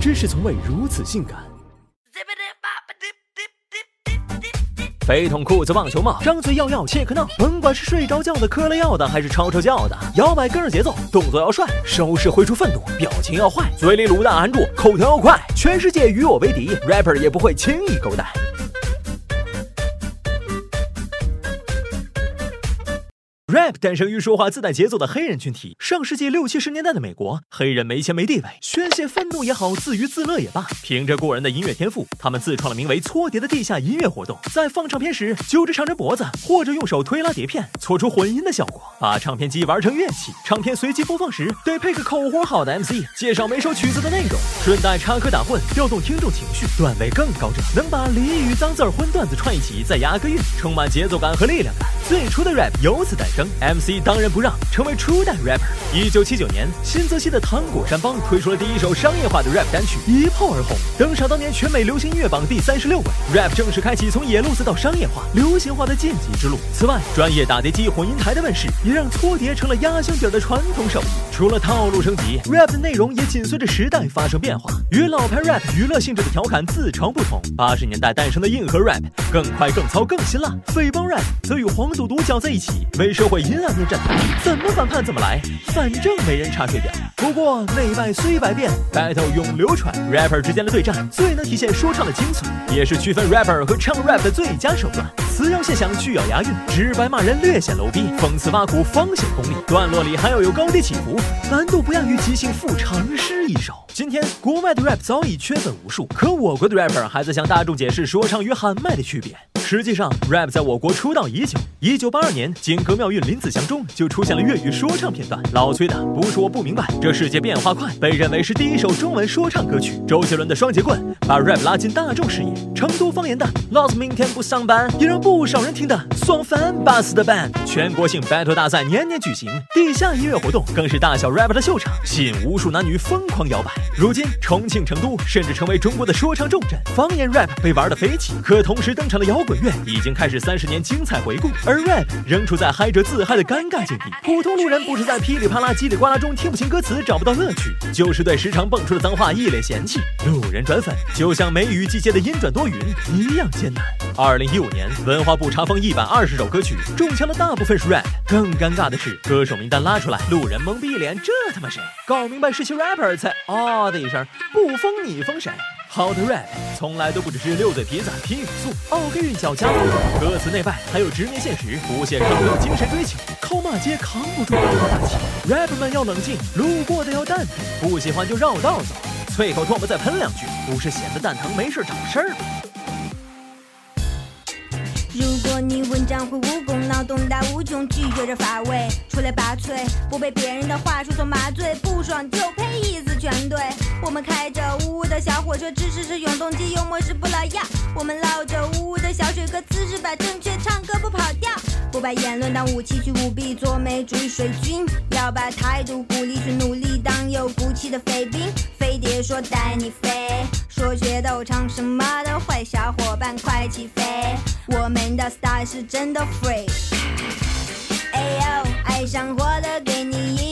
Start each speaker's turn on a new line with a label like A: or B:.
A: 真是从未如此性感。飞筒裤子棒球帽，张嘴要要切克闹，甭管是睡着觉的嗑了药的，还是吵吵叫的，摇摆跟着节奏，动作要帅，手势挥出愤怒，表情要坏，嘴里卤蛋含住，口条要快，全世界与我为敌，rapper 也不会轻易勾搭。Rap 诞生于说话自带节奏的黑人群体。上世纪六七十年代的美国，黑人没钱没地位，宣泄愤怒也好，自娱自乐也罢，凭着过人的音乐天赋，他们自创了名为“搓碟”的地下音乐活动，在放唱片时揪着唱人脖子，或者用手推拉碟片，搓出混音的效果，把唱片机玩成乐器。唱片随机播放时，得配个口活好的 MC，介绍每首曲子的内容，顺带插科打诨，调动听众情绪，段位更高者能把俚语、脏字儿、荤段子串一起，再押个韵，充满节奏感和力量感。最初的 rap 由此诞生。MC 当仁不让，成为初代 rapper。一九七九年，新泽西的糖果山帮推出了第一首商业化的 rap 单曲，一炮而红，登上当年全美流行音乐榜第三十六位。rap 正式开启从野路子到商业化、流行化的晋级之路。此外，专业打碟机、混音台的问世，也让搓碟成了压箱底的传统手艺。除了套路升级，rap 的内容也紧随着时代发生变化，与老牌 rap 娱乐性质的调侃自嘲不同。八十年代诞生的硬核 rap，更快、更糙、更辛辣。匪帮 rap 则与黄赌毒搅在一起，为社会。阴暗面站台，怎么反叛怎么来，反正没人查水表。不过内外虽百变，battle 永流传。rapper 之间的对战最能体现说唱的精髓，也是区分 rapper 和唱 rap 的最佳手段。词要现象，句要押韵，直白骂人略显 low 逼，讽刺挖苦方显功利。段落里还要有高低起伏，难度不亚于即兴赋长诗一首。今天国外的 rap 早已圈粉无数，可我国的 rapper 还在向大众解释说唱与喊麦的区别。实际上，rap 在我国出道已久。一九八二年，金阁妙韵林子祥中就出现了粤语说唱片段。老崔的不是我不明白，这世界变化快，被认为是第一首中文说唱歌曲。周杰伦的双截棍把 rap 拉进大众视野。成都方言的老子明天不上班，也让不少人听得爽翻。巴适的，bad 全国性 battle 大赛年年举行，地下音乐活动更是大小 rap 的秀场，吸引无数男女疯狂摇摆。如今，重庆、成都甚至成为中国的说唱重镇，方言 rap 被玩得飞起。可同时登场的摇滚。院已经开始三十年精彩回顾，而 rap 仍处在嗨着自嗨的尴尬境地。普通路人不是在噼里啪啦、叽里呱啦中听不清歌词找不到乐趣，就是对时常蹦出的脏话一脸嫌弃。路人转粉就像梅雨季节的阴转多云一样艰难。二零一五年，文化部查封一百二十首歌曲，中枪的大部分是 rap。更尴尬的是，歌手名单拉出来，路人懵逼一脸，这他妈谁？搞明白是些 rapper 才啊的一声，不封你封谁？好的 rap 从来都不只是六嘴皮子拼语速，奥克韵脚加，歌词内外还有直面现实，不屑抗争精神追求，靠骂街扛不住大大气。rapper 们要冷静，路过的要淡定，不喜欢就绕道走，啐口唾沫再喷两句，不是闲的蛋疼没事找事儿？
B: 如果你文章会武功，脑洞大无穷，拒绝着乏味，出类拔萃，不被别人的话术所麻醉，不爽就呸，意思全对。我们开着呜呜小火车，知识是永动机，幽默是不老药。我们唠着呜呜的小水歌，姿势摆正确，唱歌不跑调。不把言论当武器去舞弊，做美主义水军，要把态度鼓励去努力，当有骨气的匪兵。飞碟说带你飞，说学逗唱什么的坏小伙伴快起飞，我们的 style 是真的 free。哎呦，爱上火的给你。